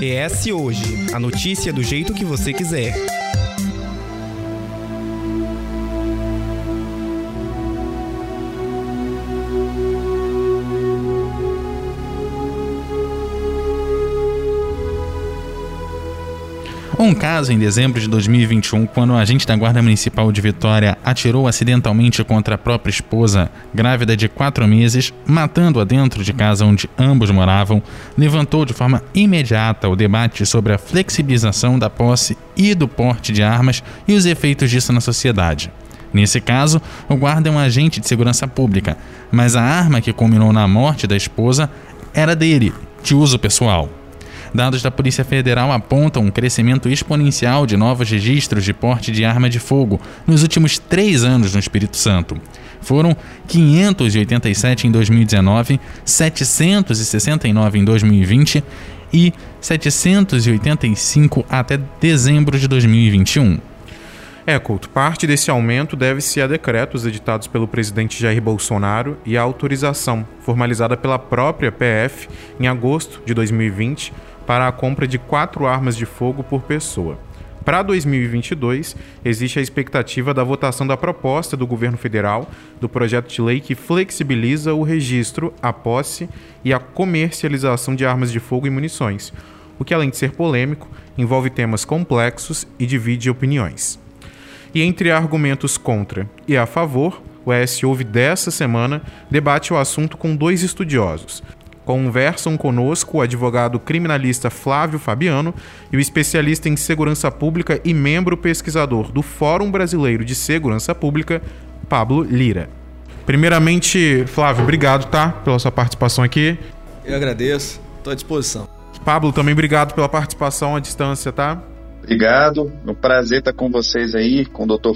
ES Hoje a notícia do jeito que você quiser. Um caso em dezembro de 2021, quando um agente da Guarda Municipal de Vitória atirou acidentalmente contra a própria esposa, grávida de quatro meses, matando-a dentro de casa onde ambos moravam, levantou de forma imediata o debate sobre a flexibilização da posse e do porte de armas e os efeitos disso na sociedade. Nesse caso, o guarda é um agente de segurança pública, mas a arma que culminou na morte da esposa era dele, de uso pessoal. Dados da Polícia Federal apontam um crescimento exponencial de novos registros de porte de arma de fogo nos últimos três anos no Espírito Santo. Foram 587 em 2019, 769 em 2020 e 785 até dezembro de 2021. É, Couto, parte desse aumento deve-se a decretos editados pelo presidente Jair Bolsonaro e a autorização formalizada pela própria PF em agosto de 2020 para a compra de quatro armas de fogo por pessoa. Para 2022, existe a expectativa da votação da proposta do governo federal do projeto de lei que flexibiliza o registro, a posse e a comercialização de armas de fogo e munições, o que, além de ser polêmico, envolve temas complexos e divide opiniões. E entre argumentos contra e a favor, o ES Ouve dessa semana debate o assunto com dois estudiosos, Conversam conosco o advogado criminalista Flávio Fabiano e o especialista em segurança pública e membro pesquisador do Fórum Brasileiro de Segurança Pública, Pablo Lira. Primeiramente, Flávio, obrigado, tá? Pela sua participação aqui. Eu agradeço, estou à disposição. Pablo, também obrigado pela participação à distância, tá? Obrigado, é um prazer estar com vocês aí, com o Dr.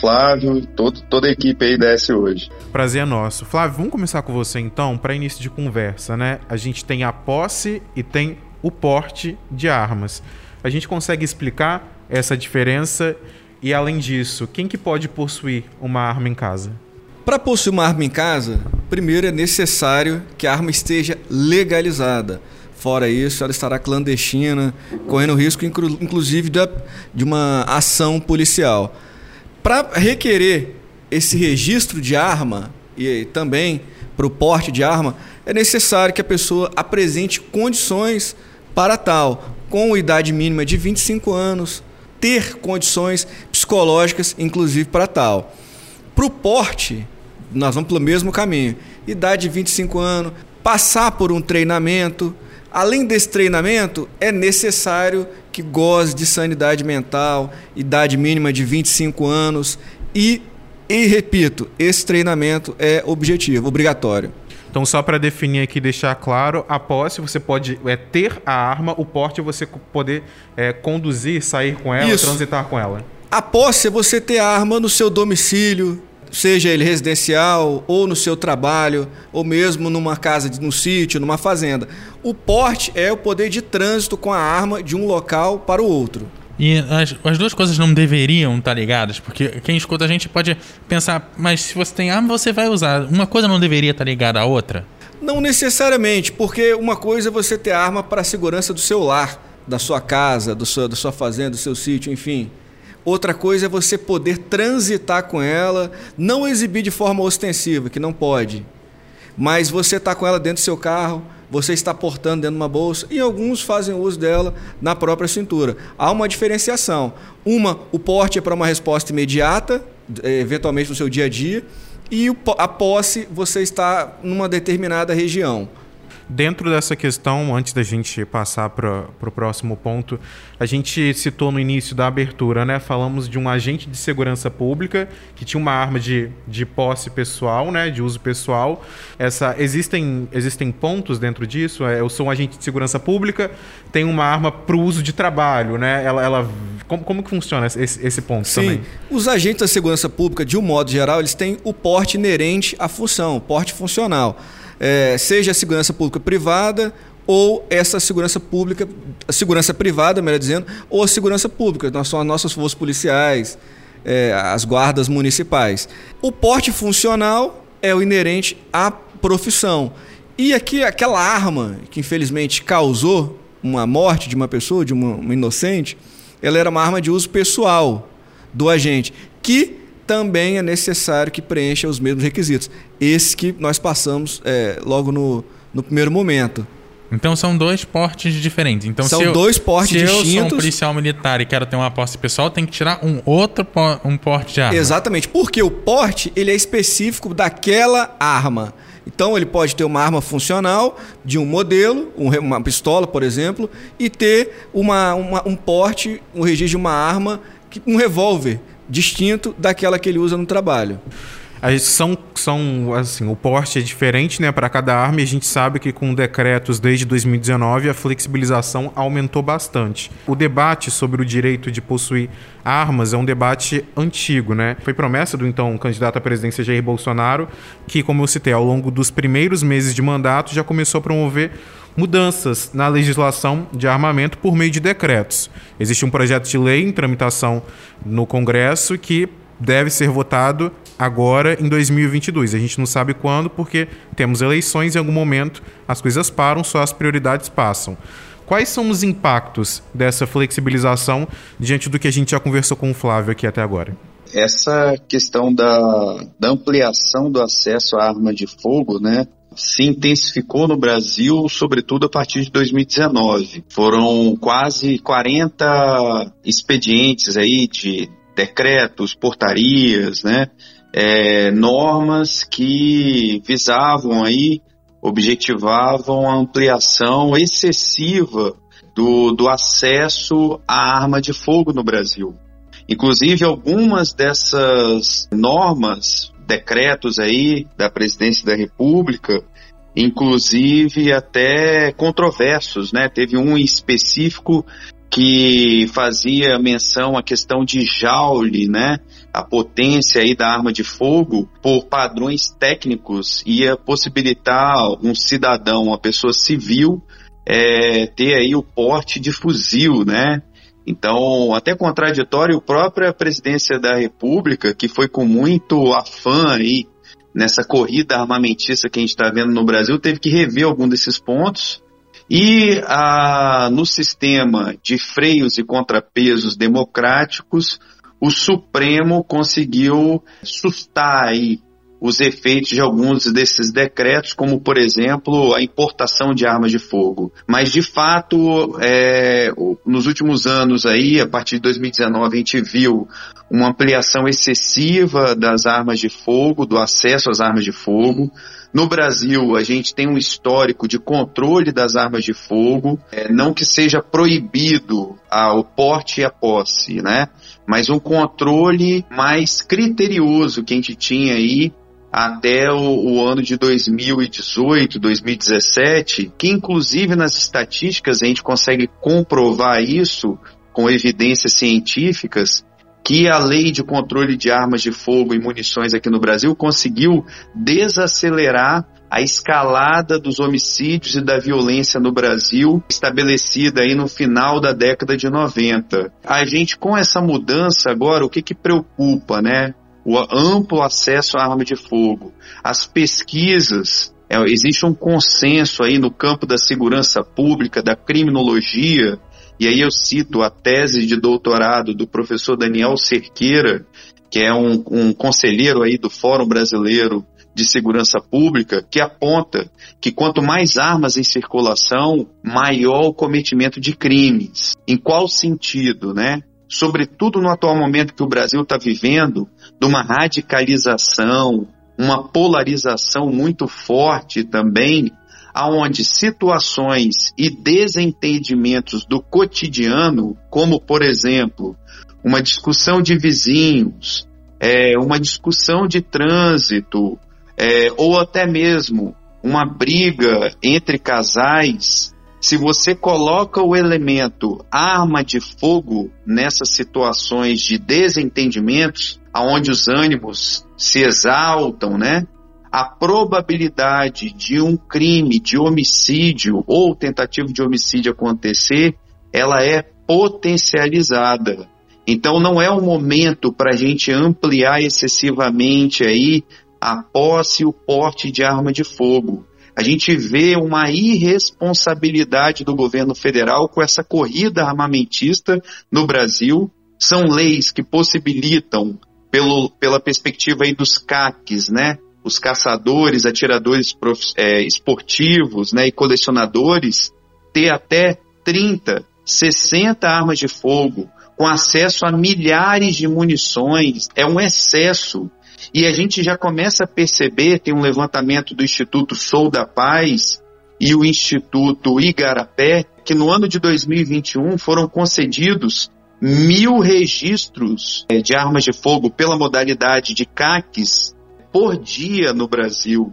Flávio, todo, toda a equipe aí da S hoje. Prazer é nosso. Flávio, vamos começar com você então, para início de conversa, né? A gente tem a posse e tem o porte de armas. A gente consegue explicar essa diferença e além disso, quem que pode possuir uma arma em casa? Para possuir uma arma em casa, primeiro é necessário que a arma esteja legalizada. Fora isso, ela estará clandestina, correndo risco, inclusive, de uma ação policial. Para requerer esse registro de arma e também para o porte de arma, é necessário que a pessoa apresente condições para tal, com idade mínima de 25 anos, ter condições psicológicas, inclusive para tal. Para o porte, nós vamos pelo mesmo caminho. Idade de 25 anos, passar por um treinamento, Além desse treinamento, é necessário que goze de sanidade mental, idade mínima de 25 anos e, e repito, esse treinamento é objetivo, obrigatório. Então, só para definir aqui, deixar claro, a posse você pode é, ter a arma, o porte é você poder é, conduzir, sair com ela, Isso. transitar com ela. A posse é você ter a arma no seu domicílio, seja ele residencial ou no seu trabalho, ou mesmo numa casa, no sítio, numa fazenda. O porte é o poder de trânsito com a arma de um local para o outro. E as, as duas coisas não deveriam estar ligadas, porque quem escuta a gente pode pensar, mas se você tem arma, você vai usar. Uma coisa não deveria estar ligada à outra? Não necessariamente, porque uma coisa é você ter arma para a segurança do seu lar, da sua casa, do seu, da sua fazenda, do seu sítio, enfim. Outra coisa é você poder transitar com ela, não exibir de forma ostensiva, que não pode. Mas você está com ela dentro do seu carro, você está portando dentro de uma bolsa e alguns fazem uso dela na própria cintura. Há uma diferenciação. Uma, o porte é para uma resposta imediata, eh, eventualmente no seu dia a dia, e a posse você está numa determinada região. Dentro dessa questão, antes da gente passar para o próximo ponto, a gente citou no início da abertura, né? Falamos de um agente de segurança pública que tinha uma arma de, de posse pessoal, né? De uso pessoal. Essa, existem, existem pontos dentro disso. É, eu sou um agente de segurança pública, tenho uma arma para o uso de trabalho, né? Ela, ela, como, como que funciona esse, esse ponto Sim. também? Os agentes da segurança pública, de um modo geral, eles têm o porte inerente à função, porte funcional é, seja a segurança pública privada ou essa segurança pública, a segurança privada, melhor dizendo, ou a segurança pública, nós são as nossas forças policiais, é, as guardas municipais. O porte funcional é o inerente à profissão. E aqui aquela arma que infelizmente causou uma morte de uma pessoa, de uma, uma inocente, ela era uma arma de uso pessoal do agente, que também é necessário que preencha os mesmos requisitos. Esse que nós passamos é, logo no, no primeiro momento. Então são dois portes diferentes. Então, são se eu, dois portes se distintos. Se eu sou um policial militar e quero ter uma posse pessoal, tem que tirar um outro um porte de arma. Exatamente, porque o porte ele é específico daquela arma. Então ele pode ter uma arma funcional de um modelo, uma pistola, por exemplo, e ter uma, uma um porte, um registro de uma arma, um revólver distinto daquela que ele usa no trabalho. São, são assim, o porte é diferente né, para cada arma e a gente sabe que com decretos desde 2019 a flexibilização aumentou bastante. O debate sobre o direito de possuir armas é um debate antigo, né? Foi promessa do então candidato à presidência Jair Bolsonaro que, como eu citei, ao longo dos primeiros meses de mandato já começou a promover mudanças na legislação de armamento por meio de decretos. Existe um projeto de lei em tramitação no Congresso que deve ser votado agora em 2022. A gente não sabe quando, porque temos eleições em algum momento as coisas param, só as prioridades passam. Quais são os impactos dessa flexibilização diante do que a gente já conversou com o Flávio aqui até agora? Essa questão da, da ampliação do acesso à arma de fogo, né, se intensificou no Brasil, sobretudo a partir de 2019. Foram quase 40 expedientes aí de decretos, portarias, né, é, normas que visavam aí, objetivavam a ampliação excessiva do, do acesso à arma de fogo no Brasil. Inclusive, algumas dessas normas, decretos aí da presidência da República, inclusive até controversos, né? Teve um específico que fazia menção à questão de Joule, né? A potência aí da arma de fogo por padrões técnicos ia possibilitar um cidadão, uma pessoa civil, é, ter aí o porte de fuzil, né? Então, até contraditório, a própria presidência da República, que foi com muito afã aí nessa corrida armamentista que a gente está vendo no Brasil, teve que rever algum desses pontos. E ah, no sistema de freios e contrapesos democráticos, o Supremo conseguiu sustar aí os efeitos de alguns desses decretos, como por exemplo a importação de armas de fogo. Mas de fato, é, nos últimos anos aí, a partir de 2019, a gente viu uma ampliação excessiva das armas de fogo, do acesso às armas de fogo. No Brasil, a gente tem um histórico de controle das armas de fogo, é, não que seja proibido o porte e a posse, né? Mas um controle mais criterioso que a gente tinha aí até o, o, ano de 2018, 2017, que inclusive nas estatísticas a gente consegue comprovar isso com evidências científicas, que a lei de controle de armas de fogo e munições aqui no Brasil conseguiu desacelerar a escalada dos homicídios e da violência no Brasil, estabelecida aí no final da década de 90. A gente, com essa mudança agora, o que que preocupa, né? O amplo acesso à arma de fogo. As pesquisas, é, existe um consenso aí no campo da segurança pública, da criminologia, e aí eu cito a tese de doutorado do professor Daniel Cerqueira, que é um, um conselheiro aí do Fórum Brasileiro de Segurança Pública, que aponta que quanto mais armas em circulação, maior o cometimento de crimes. Em qual sentido, né? Sobretudo no atual momento que o Brasil está vivendo, de uma radicalização, uma polarização muito forte também aonde situações e desentendimentos do cotidiano, como por exemplo, uma discussão de vizinhos, é, uma discussão de trânsito, é, ou até mesmo uma briga entre casais, se você coloca o elemento arma de fogo nessas situações de desentendimentos, aonde os ânimos se exaltam, né? a probabilidade de um crime de homicídio ou tentativa de homicídio acontecer, ela é potencializada. Então não é o momento para a gente ampliar excessivamente aí a posse e o porte de arma de fogo. A gente vê uma irresponsabilidade do governo federal com essa corrida armamentista no Brasil. São leis que possibilitam, pelo, pela perspectiva aí dos CACs, né? Os caçadores, atiradores é, esportivos né, e colecionadores, ter até 30, 60 armas de fogo, com acesso a milhares de munições, é um excesso. E a gente já começa a perceber, tem um levantamento do Instituto Sou da Paz e o Instituto Igarapé, que no ano de 2021 foram concedidos mil registros eh, de armas de fogo pela modalidade de CACs por dia no Brasil.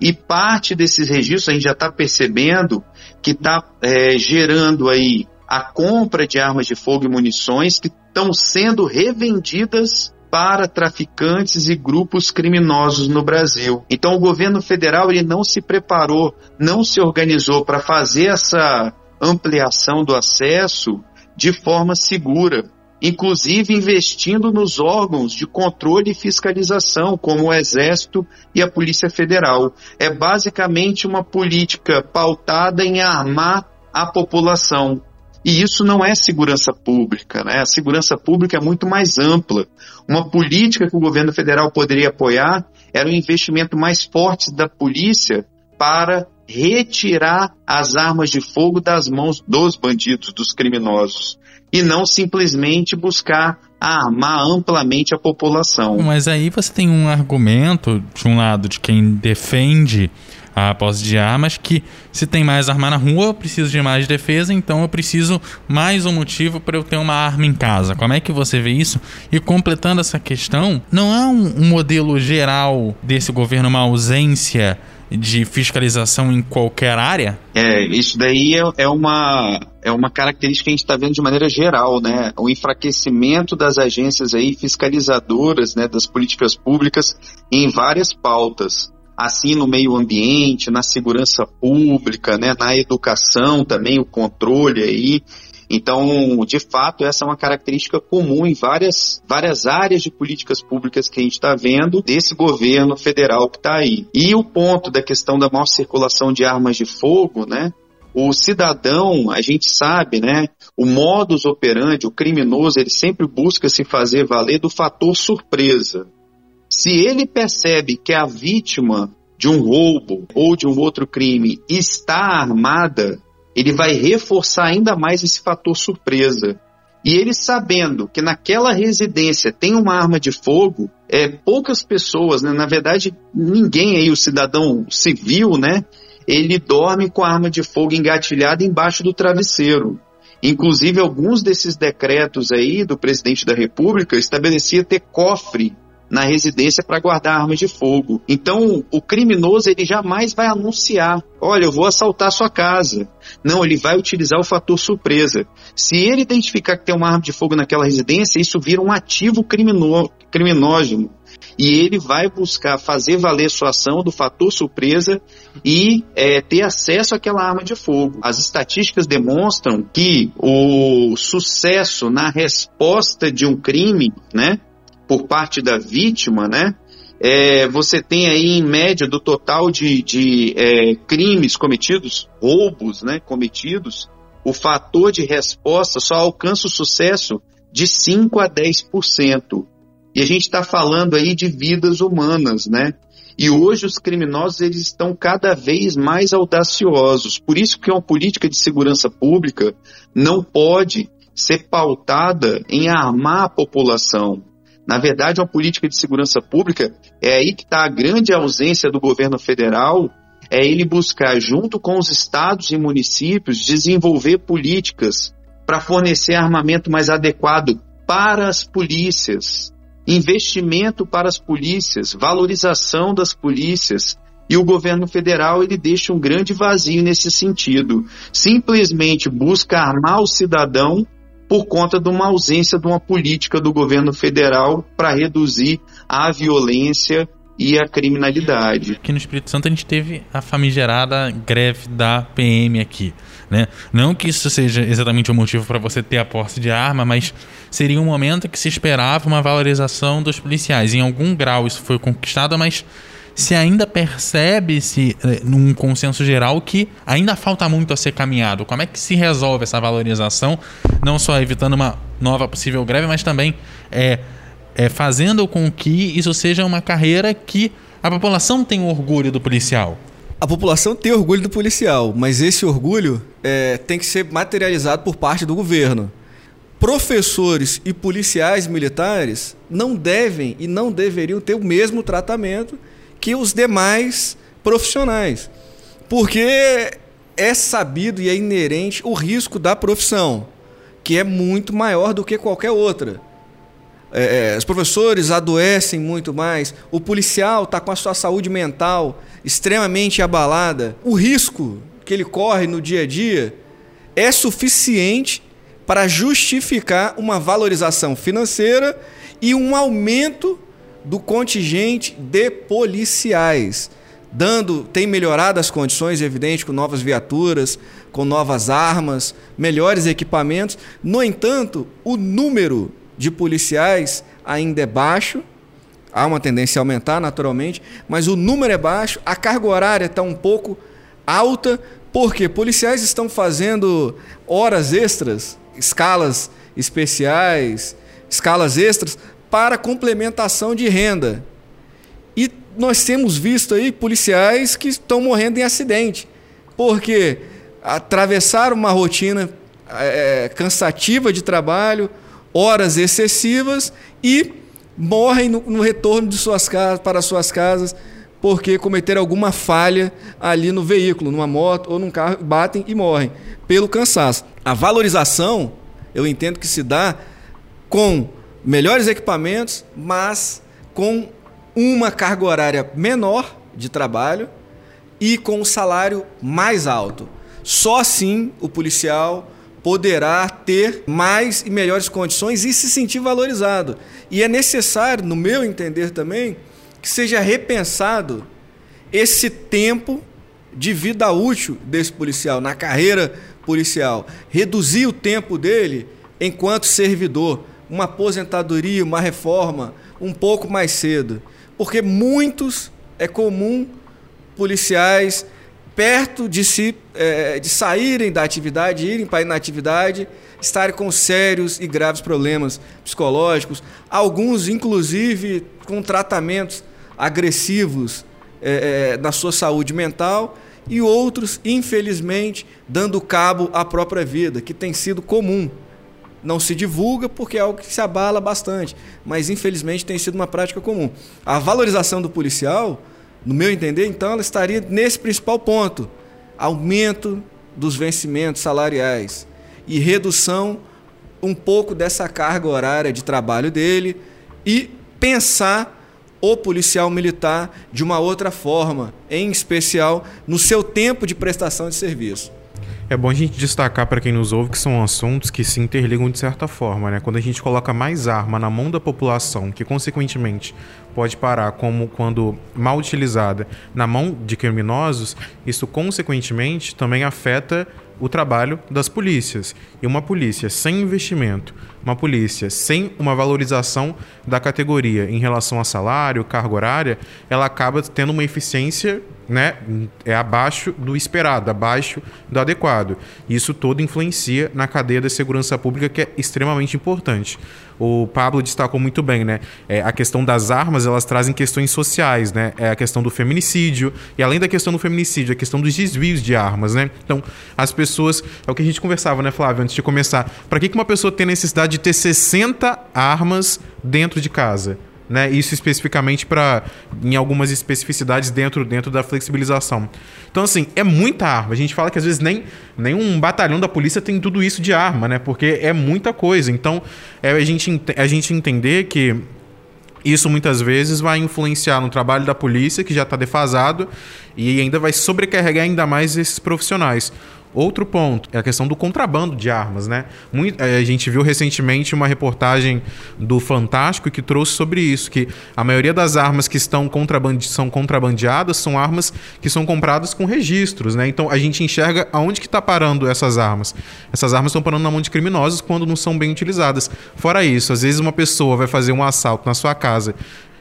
E parte desses registros a gente já está percebendo que está é, eh, gerando aí a compra de armas de fogo e munições que estão sendo revendidas para traficantes e grupos criminosos no Brasil. Então o governo federal ele não se preparou, não se organizou para fazer essa ampliação do acesso de forma segura, inclusive investindo nos órgãos de controle e fiscalização, como o Exército e a Polícia Federal. É basicamente uma política pautada em armar a população. E isso não é segurança pública, né? A segurança pública é muito mais ampla. Uma política que o governo federal poderia apoiar era um investimento mais forte da polícia para retirar as armas de fogo das mãos dos bandidos, dos criminosos, e não simplesmente buscar armar amplamente a população. Mas aí você tem um argumento, de um lado, de quem defende a posse de armas, que se tem mais arma na rua, eu preciso de mais defesa, então eu preciso mais um motivo para eu ter uma arma em casa. Como é que você vê isso? E completando essa questão, não há um, um modelo geral desse governo, uma ausência de fiscalização em qualquer área? É, isso daí é, é uma, é uma característica que a gente está vendo de maneira geral, né? O enfraquecimento das agências aí fiscalizadoras, né, das políticas públicas em várias pautas assim no meio ambiente, na segurança pública, né, na educação também, o controle aí. Então, de fato, essa é uma característica comum em várias, várias áreas de políticas públicas que a gente está vendo desse governo federal que está aí. E o ponto da questão da maior circulação de armas de fogo, né? O cidadão, a gente sabe, né? O modus operandi, o criminoso, ele sempre busca se fazer valer do fator surpresa. Se ele percebe que a vítima de um roubo ou de um outro crime está armada, ele vai reforçar ainda mais esse fator surpresa. E ele sabendo que naquela residência tem uma arma de fogo, é, poucas pessoas, né, na verdade, ninguém aí, o cidadão civil, né, ele dorme com a arma de fogo engatilhada embaixo do travesseiro. Inclusive, alguns desses decretos aí do presidente da República estabelecia ter cofre na residência para guardar armas de fogo. Então, o criminoso ele jamais vai anunciar: "Olha, eu vou assaltar sua casa". Não, ele vai utilizar o fator surpresa. Se ele identificar que tem uma arma de fogo naquela residência, isso vira um ativo crimino criminógeno. E ele vai buscar fazer valer sua ação do fator surpresa e é, ter acesso àquela arma de fogo. As estatísticas demonstram que o sucesso na resposta de um crime, né, por parte da vítima, né? É, você tem aí em média do total de, de é, crimes cometidos, roubos, né, cometidos, o fator de resposta só alcança o sucesso de 5 a 10%. E a gente está falando aí de vidas humanas, né? E hoje os criminosos eles estão cada vez mais audaciosos. Por isso que uma política de segurança pública não pode ser pautada em armar a população, na verdade, uma política de segurança pública é aí que está a grande ausência do governo federal, é ele buscar, junto com os estados e municípios, desenvolver políticas para fornecer armamento mais adequado para as polícias, investimento para as polícias, valorização das polícias. E o governo federal ele deixa um grande vazio nesse sentido. Simplesmente busca armar o cidadão por conta de uma ausência de uma política do governo federal para reduzir a violência e a criminalidade. Aqui no Espírito Santo a gente teve a famigerada greve da PM aqui. Né? Não que isso seja exatamente o motivo para você ter a posse de arma, mas seria um momento que se esperava uma valorização dos policiais. Em algum grau isso foi conquistado, mas se ainda percebe-se eh, num consenso geral que ainda falta muito a ser caminhado. Como é que se resolve essa valorização, não só evitando uma nova possível greve, mas também é, é fazendo com que isso seja uma carreira que a população tenha orgulho do policial. A população tem orgulho do policial, mas esse orgulho é, tem que ser materializado por parte do governo. Professores e policiais militares não devem e não deveriam ter o mesmo tratamento que os demais profissionais, porque é sabido e é inerente o risco da profissão, que é muito maior do que qualquer outra. É, é os professores adoecem muito mais, o policial está com a sua saúde mental extremamente abalada, o risco que ele corre no dia a dia é suficiente para justificar uma valorização financeira e um aumento do contingente de policiais, dando tem melhorado as condições, evidente, com novas viaturas, com novas armas, melhores equipamentos. No entanto, o número de policiais ainda é baixo há uma tendência a aumentar naturalmente, mas o número é baixo, a carga horária está um pouco alta, porque policiais estão fazendo horas extras, escalas especiais, escalas extras para complementação de renda. E nós temos visto aí policiais que estão morrendo em acidente, porque atravessaram uma rotina é, cansativa de trabalho, horas excessivas e morrem no, no retorno de suas casas, para suas casas porque cometeram alguma falha ali no veículo, numa moto ou num carro, batem e morrem pelo cansaço. A valorização, eu entendo que se dá com melhores equipamentos, mas com uma carga horária menor de trabalho e com um salário mais alto. Só assim o policial poderá ter mais e melhores condições e se sentir valorizado. E é necessário, no meu entender também, que seja repensado esse tempo de vida útil desse policial, na carreira policial. Reduzir o tempo dele enquanto servidor, uma aposentadoria, uma reforma, um pouco mais cedo. Porque muitos, é comum, policiais perto de se é, de saírem da atividade, irem para a inatividade, estarem com sérios e graves problemas psicológicos, alguns inclusive com tratamentos agressivos é, na sua saúde mental e outros, infelizmente, dando cabo à própria vida, que tem sido comum. Não se divulga porque é algo que se abala bastante, mas infelizmente tem sido uma prática comum. A valorização do policial no meu entender, então, ela estaria nesse principal ponto: aumento dos vencimentos salariais e redução um pouco dessa carga horária de trabalho dele e pensar o policial militar de uma outra forma, em especial no seu tempo de prestação de serviço. É bom a gente destacar para quem nos ouve que são assuntos que se interligam de certa forma, né? Quando a gente coloca mais arma na mão da população, que consequentemente pode parar como quando mal utilizada na mão de criminosos, isso consequentemente também afeta o trabalho das polícias. E uma polícia sem investimento, uma polícia sem uma valorização da categoria em relação a salário, carga horária, ela acaba tendo uma eficiência né, é abaixo do esperado, abaixo do adequado. Isso todo influencia na cadeia da segurança pública, que é extremamente importante. O Pablo destacou muito bem, né? É, a questão das armas, elas trazem questões sociais, né? É a questão do feminicídio, e além da questão do feminicídio, a questão dos desvios de armas, né? Então, as pessoas. É o que a gente conversava, né, Flávio, antes de começar. Para que, que uma pessoa tem necessidade de ter 60 armas dentro de casa? né? Isso especificamente para em algumas especificidades dentro, dentro da flexibilização. Então, assim, é muita arma. A gente fala que às vezes nem, nem um batalhão da polícia tem tudo isso de arma, né? Porque é muita coisa. Então, é a gente, a gente entender que isso muitas vezes vai influenciar no trabalho da polícia, que já está defasado, e ainda vai sobrecarregar ainda mais esses profissionais. Outro ponto é a questão do contrabando de armas, né? Muito, eh, a gente viu recentemente uma reportagem do Fantástico que trouxe sobre isso, que a maioria das armas que estão contrabande, são contrabandeadas são armas que são compradas com registros, né? Então a gente enxerga aonde que está parando essas armas. Essas armas estão parando na mão de criminosos quando não são bem utilizadas. Fora isso, às vezes uma pessoa vai fazer um assalto na sua casa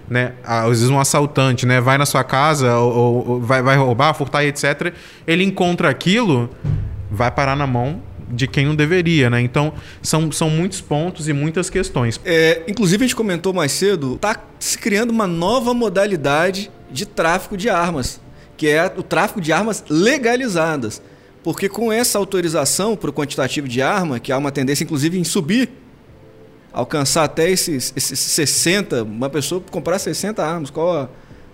né? Às vezes um assaltante, né? Vai na sua casa ou, ou vai, vai roubar, furtar etc. Ele encontra aquilo, vai parar na mão de quem não deveria, né? Então, são, são muitos pontos e muitas questões. É, inclusive, a gente comentou mais cedo, tá se criando uma nova modalidade de tráfico de armas, que é o tráfico de armas legalizadas. Porque com essa autorização para o quantitativo de arma, que há uma tendência, inclusive, em subir, alcançar até esses, esses 60, uma pessoa comprar 60 armas, qual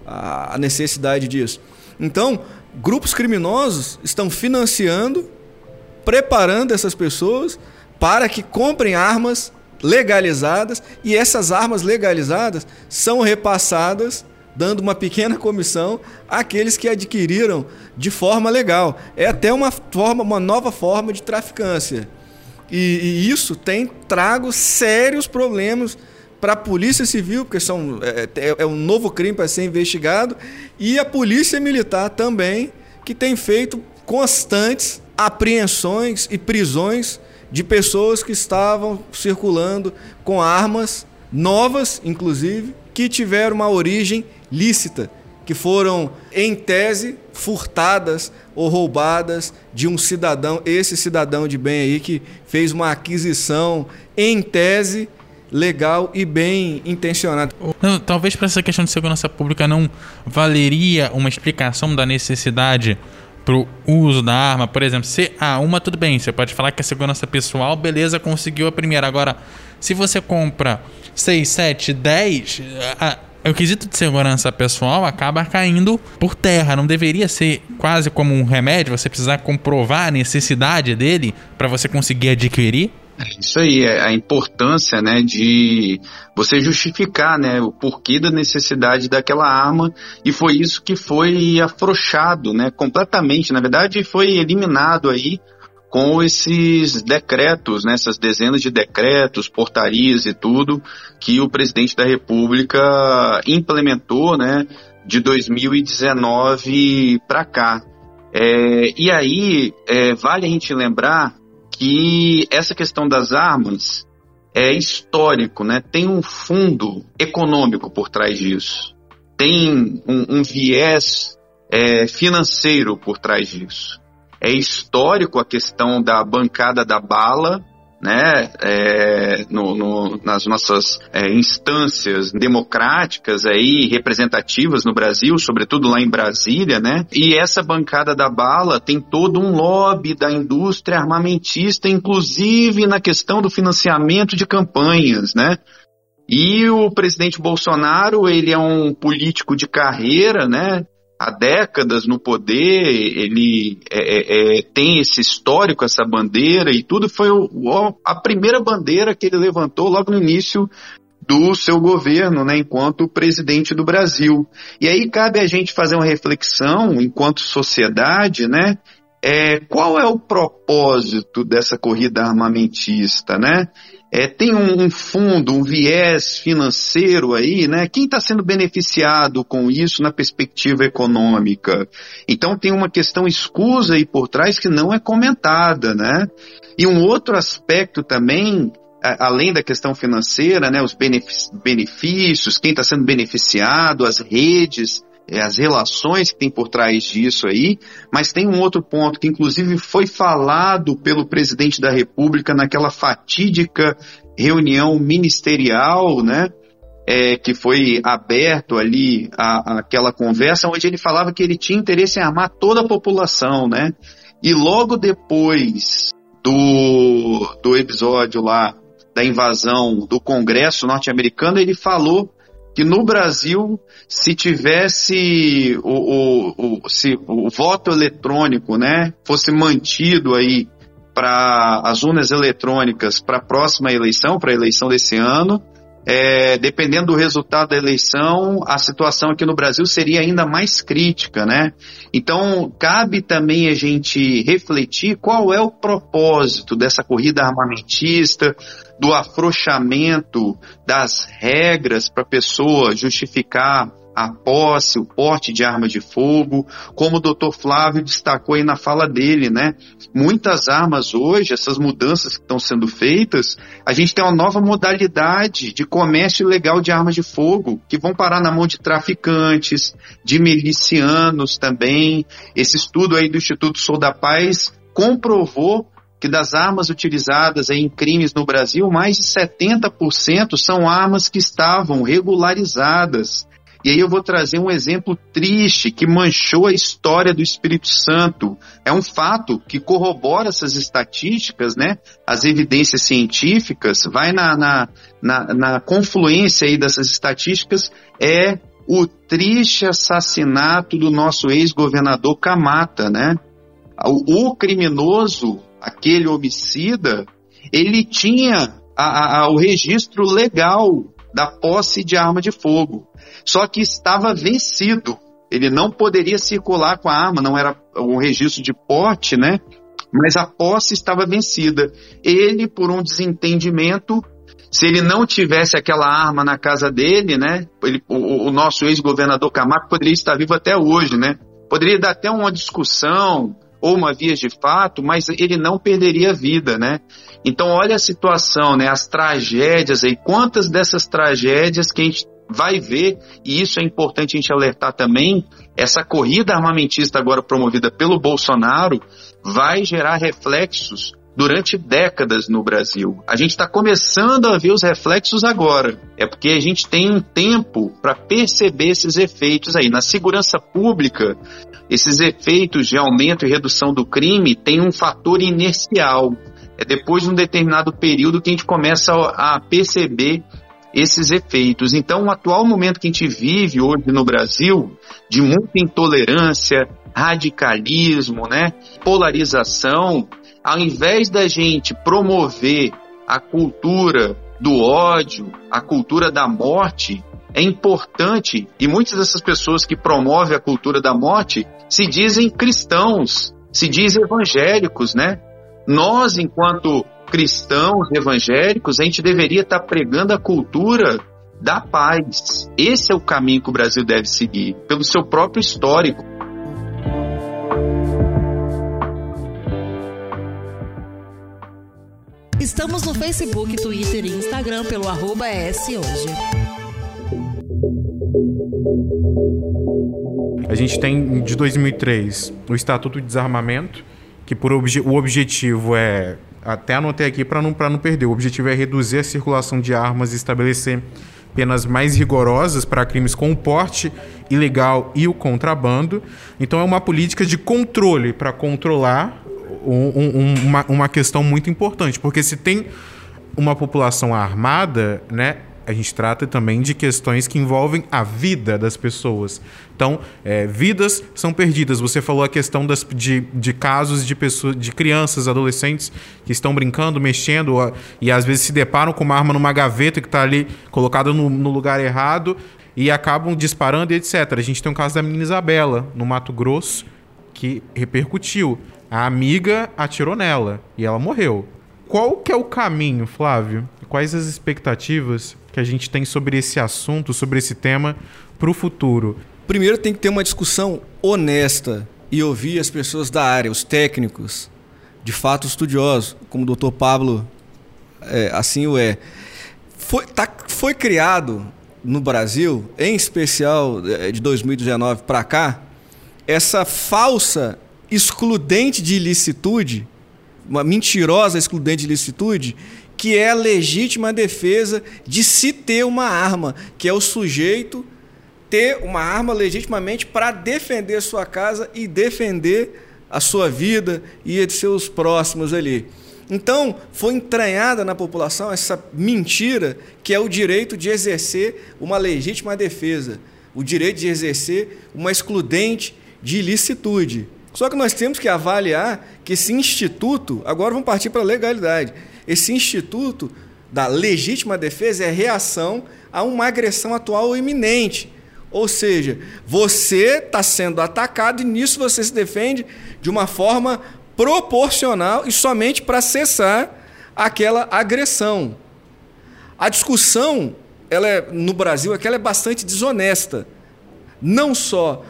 a, a necessidade disso? Então, grupos criminosos estão financiando preparando essas pessoas para que comprem armas legalizadas e essas armas legalizadas são repassadas dando uma pequena comissão àqueles que adquiriram de forma legal. É até uma forma, uma nova forma de traficância. E, e isso tem trago sérios problemas para a Polícia Civil, porque são, é, é, é um novo crime para ser investigado, e a Polícia Militar também, que tem feito constantes apreensões e prisões de pessoas que estavam circulando com armas novas, inclusive, que tiveram uma origem lícita, que foram, em tese, furtadas ou roubadas de um cidadão, esse cidadão de bem aí que fez uma aquisição, em tese, legal e bem intencionada. Não, talvez para essa questão de segurança pública não valeria uma explicação da necessidade pro uso da arma, por exemplo, se a ah, uma tudo bem, você pode falar que é segurança pessoal, beleza, conseguiu a primeira. Agora, se você compra 6, 7, 10, a, o quesito de segurança pessoal acaba caindo por terra. Não deveria ser quase como um remédio, você precisar comprovar a necessidade dele para você conseguir adquirir? É isso aí, é a importância né, de você justificar né, o porquê da necessidade daquela arma, e foi isso que foi afrouxado né, completamente. Na verdade, foi eliminado aí com esses decretos, né, essas dezenas de decretos, portarias e tudo, que o presidente da República implementou né, de 2019 para cá. É, e aí, é, vale a gente lembrar que essa questão das armas é histórico, né? Tem um fundo econômico por trás disso. Tem um, um viés é, financeiro por trás disso. É histórico a questão da bancada da bala, né, é, no, no, nas nossas é, instâncias democráticas aí, representativas no Brasil, sobretudo lá em Brasília, né, e essa bancada da bala tem todo um lobby da indústria armamentista, inclusive na questão do financiamento de campanhas, né, e o presidente Bolsonaro, ele é um político de carreira, né? Há décadas no poder, ele é, é, é, tem esse histórico, essa bandeira e tudo, foi o, a primeira bandeira que ele levantou logo no início do seu governo, né, enquanto presidente do Brasil. E aí cabe a gente fazer uma reflexão, enquanto sociedade, né, é, qual é o propósito dessa corrida armamentista, né? É, tem um, um, fundo, um viés financeiro aí, né? Quem está sendo beneficiado com isso na perspectiva econômica? Então tem uma questão escusa aí por trás que não é comentada, né? E um outro aspecto também, além da questão financeira, né? Os benefícios, quem está sendo beneficiado, as redes as relações que tem por trás disso aí, mas tem um outro ponto que inclusive foi falado pelo presidente da República naquela fatídica reunião ministerial, né? É, que foi aberto ali a, a, aquela conversa onde ele falava que ele tinha interesse em armar toda a população, né? E logo depois do, do episódio lá da invasão do Congresso norte-americano, ele falou que no Brasil, se tivesse o, o, o, se o voto eletrônico né, fosse mantido aí para as urnas eletrônicas para a próxima eleição, para a eleição desse ano, é, dependendo do resultado da eleição, a situação aqui no Brasil seria ainda mais crítica, né? Então, cabe também a gente refletir qual é o propósito dessa corrida armamentista, do afrouxamento das regras para a pessoa justificar a posse, o porte de arma de fogo, como o doutor Flávio destacou aí na fala dele, né? Muitas armas hoje, essas mudanças que estão sendo feitas, a gente tem uma nova modalidade de comércio ilegal de armas de fogo, que vão parar na mão de traficantes, de milicianos também. Esse estudo aí do Instituto Sou da Paz comprovou que das armas utilizadas em crimes no Brasil, mais de 70% são armas que estavam regularizadas. E aí eu vou trazer um exemplo triste que manchou a história do Espírito Santo. É um fato que corrobora essas estatísticas, né? As evidências científicas, vai na, na, na, na confluência aí dessas estatísticas, é o triste assassinato do nosso ex-governador Camata, né? O, o criminoso, aquele homicida, ele tinha a, a, o registro legal da posse de arma de fogo. Só que estava vencido. Ele não poderia circular com a arma, não era um registro de porte, né? Mas a posse estava vencida. Ele, por um desentendimento, se ele não tivesse aquela arma na casa dele, né? Ele, o, o nosso ex-governador Camargo poderia estar vivo até hoje, né? Poderia dar até uma discussão ou uma via de fato, mas ele não perderia a vida, né? Então olha a situação, né? As tragédias aí, quantas dessas tragédias que a gente vai ver, e isso é importante a gente alertar também, essa corrida armamentista agora promovida pelo Bolsonaro vai gerar reflexos durante décadas no Brasil. A gente está começando a ver os reflexos agora. É porque a gente tem um tempo para perceber esses efeitos aí. Na segurança pública, esses efeitos de aumento e redução do crime têm um fator inercial. É depois de um determinado período que a gente começa a perceber esses efeitos. Então, o atual momento que a gente vive hoje no Brasil, de muita intolerância, radicalismo, né, polarização, ao invés da gente promover a cultura do ódio, a cultura da morte, é importante, e muitas dessas pessoas que promovem a cultura da morte se dizem cristãos, se dizem evangélicos, né? Nós, enquanto cristãos evangélicos, a gente deveria estar pregando a cultura da paz. Esse é o caminho que o Brasil deve seguir, pelo seu próprio histórico. Estamos no Facebook, Twitter e Instagram pelo arroba hoje. A gente tem de 2003 o Estatuto de Desarmamento, que por obje o objetivo é até anotei aqui para não, não perder. O objetivo é reduzir a circulação de armas e estabelecer penas mais rigorosas para crimes com o porte ilegal e o contrabando. Então é uma política de controle para controlar um, um, uma, uma questão muito importante, porque se tem uma população armada, né, a gente trata também de questões que envolvem a vida das pessoas. Então, é, vidas são perdidas. Você falou a questão das, de, de casos de pessoas, de crianças, adolescentes que estão brincando, mexendo e às vezes se deparam com uma arma numa gaveta que está ali colocada no, no lugar errado e acabam disparando e etc. A gente tem o caso da menina Isabela, no Mato Grosso, que repercutiu. A amiga atirou nela e ela morreu. Qual que é o caminho, Flávio? Quais as expectativas que a gente tem sobre esse assunto, sobre esse tema para o futuro? Primeiro tem que ter uma discussão honesta e ouvir as pessoas da área, os técnicos, de fato estudiosos, como o Dr. Pablo é, assim o é. Foi, tá, foi criado no Brasil, em especial é, de 2019 para cá, essa falsa excludente de ilicitude, uma mentirosa excludente de ilicitude, que é a legítima defesa de se ter uma arma, que é o sujeito ter uma arma legitimamente para defender sua casa e defender a sua vida e a de seus próximos ali. Então, foi entranhada na população essa mentira que é o direito de exercer uma legítima defesa, o direito de exercer uma excludente de ilicitude. Só que nós temos que avaliar que esse instituto, agora vamos partir para a legalidade, esse instituto da legítima defesa é reação a uma agressão atual ou iminente. Ou seja, você está sendo atacado e nisso você se defende de uma forma proporcional e somente para cessar aquela agressão. A discussão ela é, no Brasil é que ela é bastante desonesta. não só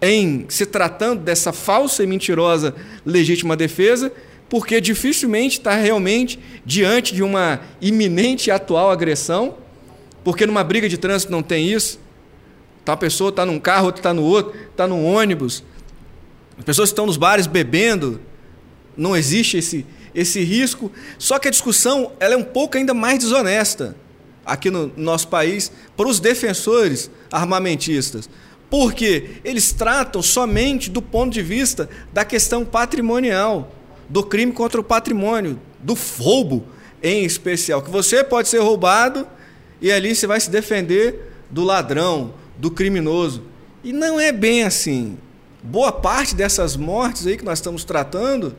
em se tratando dessa falsa e mentirosa legítima defesa, porque dificilmente está realmente diante de uma iminente e atual agressão, porque numa briga de trânsito não tem isso. Tá, a pessoa está num carro, outra está no outro, está num ônibus. As pessoas estão nos bares bebendo, não existe esse, esse risco. Só que a discussão ela é um pouco ainda mais desonesta aqui no nosso país para os defensores armamentistas. Porque eles tratam somente do ponto de vista da questão patrimonial, do crime contra o patrimônio, do roubo em especial. Que você pode ser roubado e ali você vai se defender do ladrão, do criminoso. E não é bem assim. Boa parte dessas mortes aí que nós estamos tratando,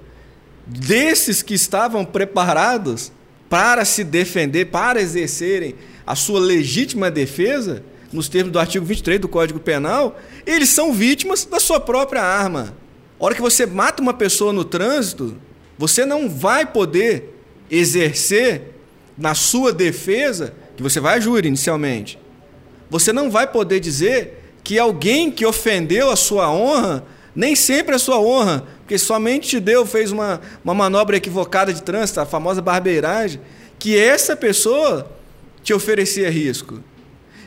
desses que estavam preparados para se defender, para exercerem a sua legítima defesa, nos termos do artigo 23 do Código Penal, eles são vítimas da sua própria arma. A hora que você mata uma pessoa no trânsito, você não vai poder exercer na sua defesa, que você vai a júri inicialmente, você não vai poder dizer que alguém que ofendeu a sua honra, nem sempre a sua honra, porque somente te deu, fez uma, uma manobra equivocada de trânsito, a famosa barbeiragem, que essa pessoa te oferecia risco.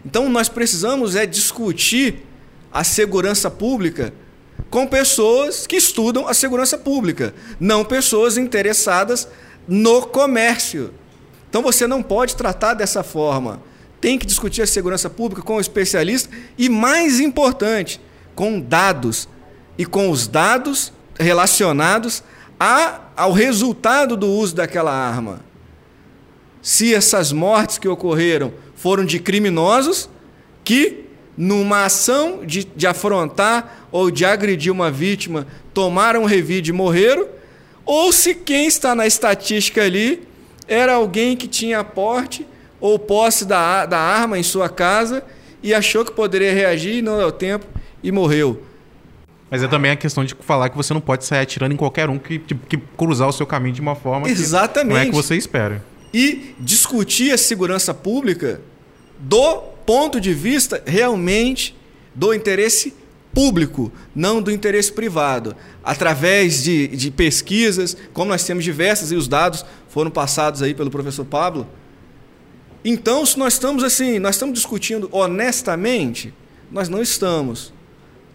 Então nós precisamos é discutir a segurança pública com pessoas que estudam a segurança pública, não pessoas interessadas no comércio. Então você não pode tratar dessa forma. Tem que discutir a segurança pública com o especialista e, mais importante, com dados. E com os dados relacionados a, ao resultado do uso daquela arma. Se essas mortes que ocorreram foram de criminosos que, numa ação de, de afrontar ou de agredir uma vítima, tomaram revide e morreram, ou se quem está na estatística ali era alguém que tinha aporte ou posse da, da arma em sua casa e achou que poderia reagir e não deu tempo e morreu. Mas é também a questão de falar que você não pode sair atirando em qualquer um que, que, que cruzar o seu caminho de uma forma Exatamente. que não é que você espera. E discutir a segurança pública do ponto de vista realmente do interesse público, não do interesse privado. Através de, de pesquisas, como nós temos diversas e os dados foram passados aí pelo professor Pablo. Então, se nós estamos assim, nós estamos discutindo honestamente, nós não estamos.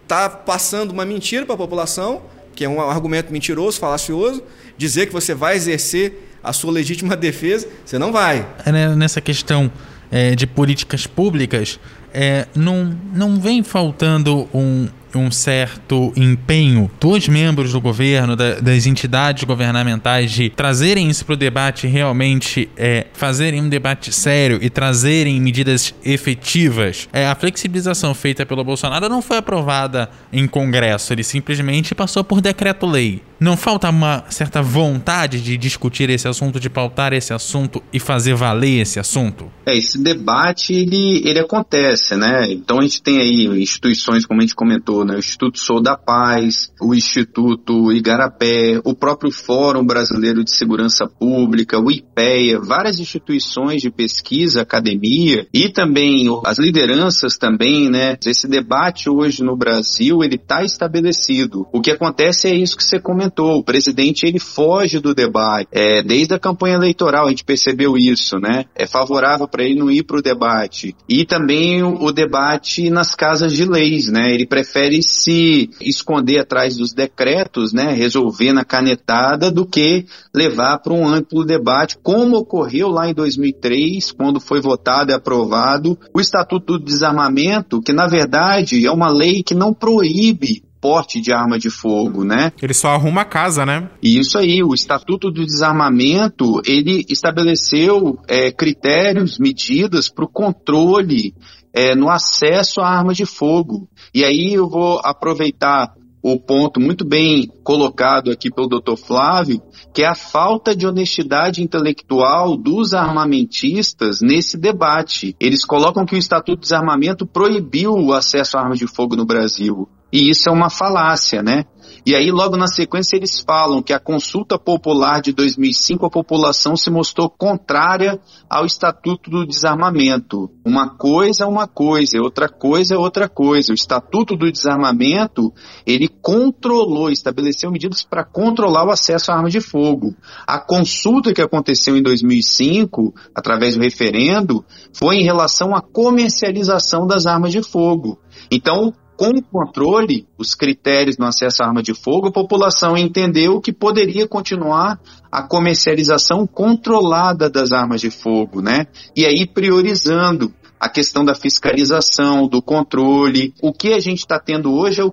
Está passando uma mentira para a população, que é um argumento mentiroso, falacioso, dizer que você vai exercer a sua legítima defesa, você não vai. É, né, nessa questão é, de políticas públicas, é, não, não vem faltando um, um certo empenho dos membros do governo, da, das entidades governamentais de trazerem isso para o debate realmente é, fazerem um debate sério e trazerem medidas efetivas. É, a flexibilização feita pelo Bolsonaro não foi aprovada em Congresso, ele simplesmente passou por decreto-lei. Não falta uma certa vontade de discutir esse assunto, de pautar esse assunto e fazer valer esse assunto? É, esse debate ele, ele acontece, né? Então a gente tem aí instituições, como a gente comentou, né? o Instituto Sou da Paz, o Instituto Igarapé, o próprio Fórum Brasileiro de Segurança Pública, o IPEA, várias instituições de pesquisa, academia e também as lideranças também, né? Esse debate hoje no Brasil, ele está estabelecido. O que acontece é isso que você comentou, o presidente ele foge do debate. É, desde a campanha eleitoral a gente percebeu isso, né? É favorável para ele não ir para o debate. E também o, o debate nas casas de leis, né? Ele prefere se esconder atrás dos decretos, né, resolver na canetada, do que levar para um amplo debate, como ocorreu lá em 2003, quando foi votado e aprovado o Estatuto do Desarmamento, que na verdade é uma lei que não proíbe porte de arma de fogo, né? Ele só arruma a casa, né? Isso aí, o Estatuto do Desarmamento, ele estabeleceu é, critérios, medidas para o controle é, no acesso a armas de fogo. E aí eu vou aproveitar o ponto muito bem colocado aqui pelo Dr. Flávio, que é a falta de honestidade intelectual dos armamentistas nesse debate. Eles colocam que o Estatuto de Desarmamento proibiu o acesso a armas de fogo no Brasil. E isso é uma falácia, né? E aí, logo na sequência, eles falam que a consulta popular de 2005, a população se mostrou contrária ao Estatuto do Desarmamento. Uma coisa é uma coisa, outra coisa é outra coisa. O Estatuto do Desarmamento, ele controlou, estabeleceu medidas para controlar o acesso à arma de fogo. A consulta que aconteceu em 2005, através do referendo, foi em relação à comercialização das armas de fogo. Então, com controle, os critérios no acesso à arma de fogo, a população entendeu que poderia continuar a comercialização controlada das armas de fogo, né? E aí priorizando a questão da fiscalização, do controle. O que a gente está tendo hoje é o?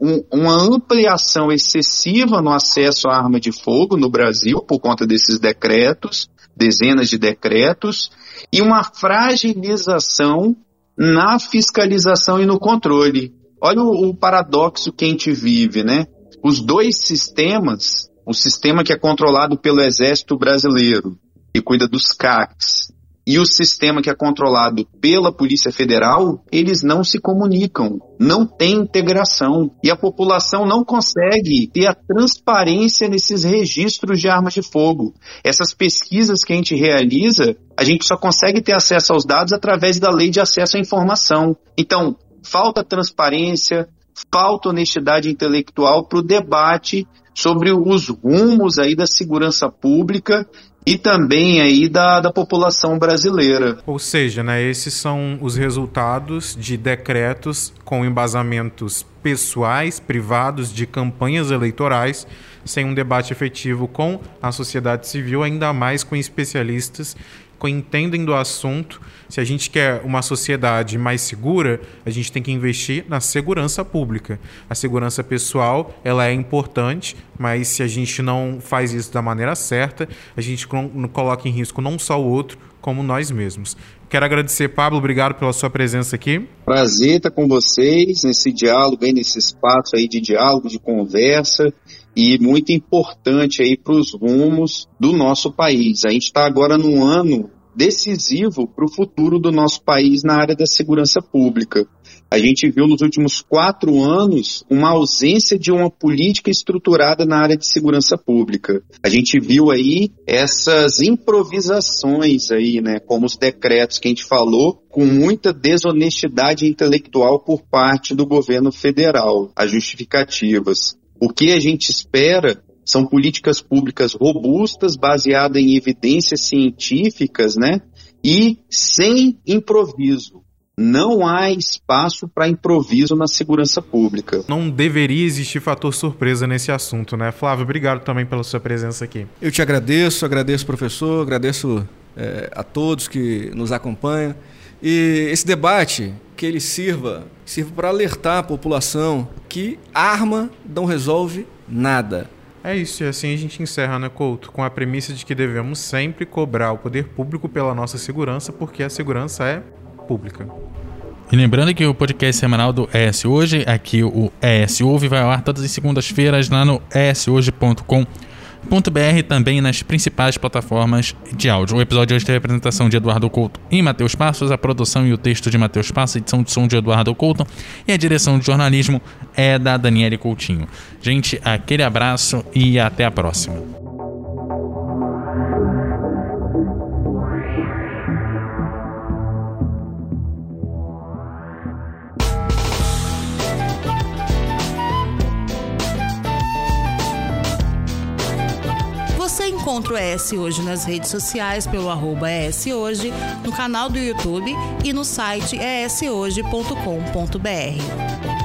Um, uma ampliação excessiva no acesso à arma de fogo no Brasil por conta desses decretos, dezenas de decretos, e uma fragilização na fiscalização e no controle. Olha o, o paradoxo que a gente vive, né? Os dois sistemas, o sistema que é controlado pelo Exército Brasileiro e cuida dos CACs, e o sistema que é controlado pela Polícia Federal, eles não se comunicam, não tem integração e a população não consegue ter a transparência nesses registros de armas de fogo. Essas pesquisas que a gente realiza, a gente só consegue ter acesso aos dados através da lei de acesso à informação. Então, falta transparência, falta honestidade intelectual para o debate sobre os rumos aí da segurança pública e também aí da, da população brasileira. Ou seja, né, esses são os resultados de decretos com embasamentos pessoais, privados, de campanhas eleitorais, sem um debate efetivo com a sociedade civil, ainda mais com especialistas entendem do assunto. Se a gente quer uma sociedade mais segura, a gente tem que investir na segurança pública. A segurança pessoal, ela é importante, mas se a gente não faz isso da maneira certa, a gente coloca em risco não só o outro, como nós mesmos. Quero agradecer, Pablo, obrigado pela sua presença aqui. Prazer estar com vocês nesse diálogo, nesse espaço aí de diálogo, de conversa e muito importante aí para os rumos do nosso país. A gente está agora num ano decisivo para o futuro do nosso país na área da segurança pública. A gente viu nos últimos quatro anos uma ausência de uma política estruturada na área de segurança pública. A gente viu aí essas improvisações aí, né, como os decretos que a gente falou, com muita desonestidade intelectual por parte do governo federal, as justificativas. O que a gente espera são políticas públicas robustas, baseadas em evidências científicas, né? E sem improviso. Não há espaço para improviso na segurança pública. Não deveria existir fator surpresa nesse assunto, né? Flávio, obrigado também pela sua presença aqui. Eu te agradeço, agradeço, professor, agradeço é, a todos que nos acompanham. E esse debate, que ele sirva, sirva para alertar a população que arma não resolve nada. É isso, e assim a gente encerra, né, Couto, com a premissa de que devemos sempre cobrar o poder público pela nossa segurança, porque a segurança é pública. E lembrando que o podcast semanal do ES Hoje, aqui o ES Ouve, vai ao ar todas as segundas-feiras lá no eshoje.com.br br também nas principais plataformas de áudio. O episódio hoje teve a apresentação de Eduardo Couto e Matheus Passos, a produção e o texto de Matheus Passos, edição de som de Eduardo Couto e a direção de jornalismo é da Daniele Coutinho. Gente, aquele abraço e até a próxima. Encontra o ES Hoje nas redes sociais pelo arroba Hoje, no canal do YouTube e no site eshoje.com.br.